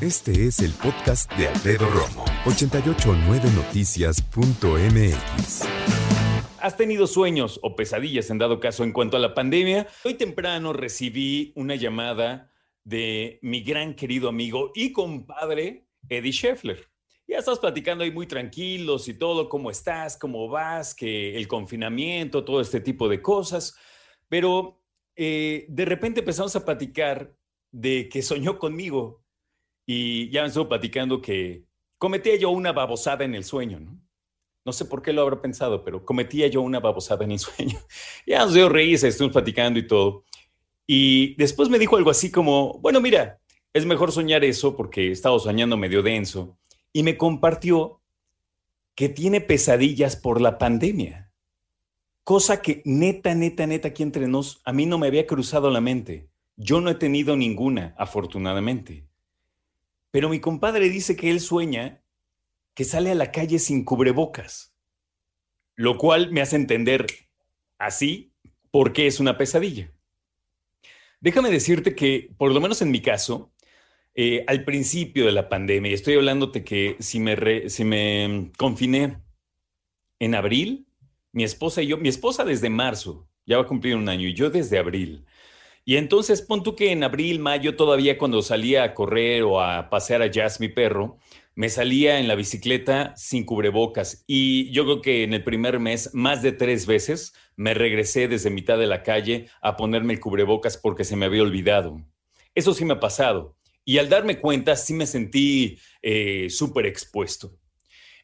Este es el podcast de Alfredo Romo, 889noticias.mx. ¿Has tenido sueños o pesadillas en dado caso en cuanto a la pandemia? Hoy temprano recibí una llamada de mi gran querido amigo y compadre Eddie Scheffler. Ya estás platicando ahí muy tranquilos y todo, cómo estás, cómo vas, que el confinamiento, todo este tipo de cosas. Pero eh, de repente empezamos a platicar de que soñó conmigo y ya me estuvo platicando que cometía yo una babosada en el sueño, ¿no? No sé por qué lo habrá pensado, pero cometía yo una babosada en el sueño. ya nos dio risa, estuvimos platicando y todo. Y después me dijo algo así como, bueno, mira, es mejor soñar eso porque estaba soñando medio denso. Y me compartió que tiene pesadillas por la pandemia. Cosa que neta, neta, neta, aquí entre nos, a mí no me había cruzado la mente. Yo no he tenido ninguna, afortunadamente. Pero mi compadre dice que él sueña que sale a la calle sin cubrebocas, lo cual me hace entender así por qué es una pesadilla. Déjame decirte que, por lo menos en mi caso, eh, al principio de la pandemia, estoy hablándote que si me, si me confiné en abril, mi esposa y yo, mi esposa desde marzo, ya va a cumplir un año, y yo desde abril. Y entonces pon tú que en abril, mayo, todavía cuando salía a correr o a pasear a Jazz, mi perro, me salía en la bicicleta sin cubrebocas. Y yo creo que en el primer mes, más de tres veces, me regresé desde mitad de la calle a ponerme el cubrebocas porque se me había olvidado. Eso sí me ha pasado. Y al darme cuenta, sí me sentí eh, súper expuesto.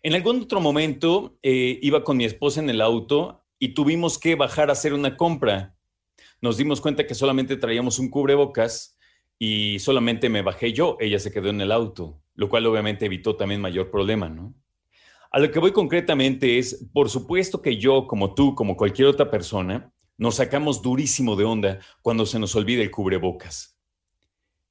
En algún otro momento, eh, iba con mi esposa en el auto y tuvimos que bajar a hacer una compra nos dimos cuenta que solamente traíamos un cubrebocas y solamente me bajé yo, ella se quedó en el auto, lo cual obviamente evitó también mayor problema, ¿no? A lo que voy concretamente es, por supuesto que yo, como tú, como cualquier otra persona, nos sacamos durísimo de onda cuando se nos olvida el cubrebocas.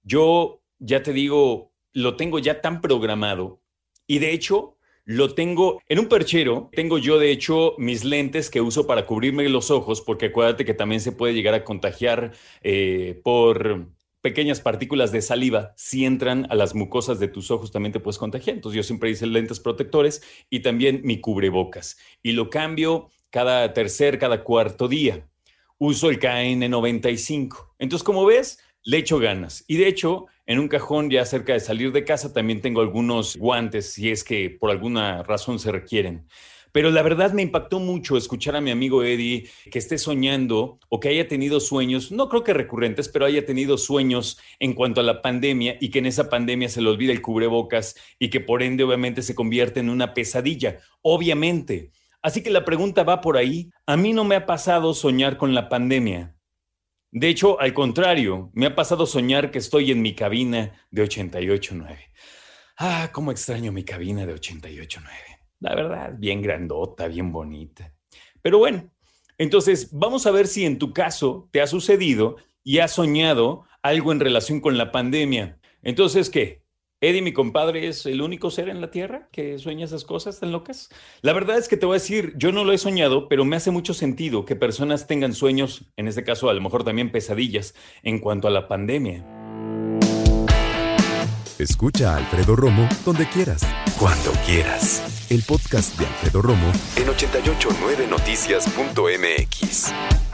Yo, ya te digo, lo tengo ya tan programado y de hecho lo tengo en un perchero. Tengo yo, de hecho, mis lentes que uso para cubrirme los ojos, porque acuérdate que también se puede llegar a contagiar eh, por pequeñas partículas de saliva. Si entran a las mucosas de tus ojos, también te puedes contagiar. Entonces, yo siempre hice lentes protectores y también mi cubrebocas. Y lo cambio cada tercer, cada cuarto día. Uso el KN95. Entonces, como ves, le echo ganas. Y de hecho, en un cajón ya cerca de salir de casa también tengo algunos guantes si es que por alguna razón se requieren. Pero la verdad me impactó mucho escuchar a mi amigo Eddie que esté soñando o que haya tenido sueños, no creo que recurrentes, pero haya tenido sueños en cuanto a la pandemia y que en esa pandemia se le olvide el cubrebocas y que por ende obviamente se convierte en una pesadilla. Obviamente. Así que la pregunta va por ahí. A mí no me ha pasado soñar con la pandemia. De hecho, al contrario, me ha pasado soñar que estoy en mi cabina de 88.9. Ah, cómo extraño mi cabina de 88.9. La verdad, bien grandota, bien bonita. Pero bueno, entonces vamos a ver si en tu caso te ha sucedido y has soñado algo en relación con la pandemia. Entonces, ¿qué? Eddie, mi compadre, es el único ser en la Tierra que sueña esas cosas tan locas. La verdad es que te voy a decir, yo no lo he soñado, pero me hace mucho sentido que personas tengan sueños, en este caso a lo mejor también pesadillas, en cuanto a la pandemia. Escucha a Alfredo Romo donde quieras, cuando quieras. El podcast de Alfredo Romo en 889noticias.mx.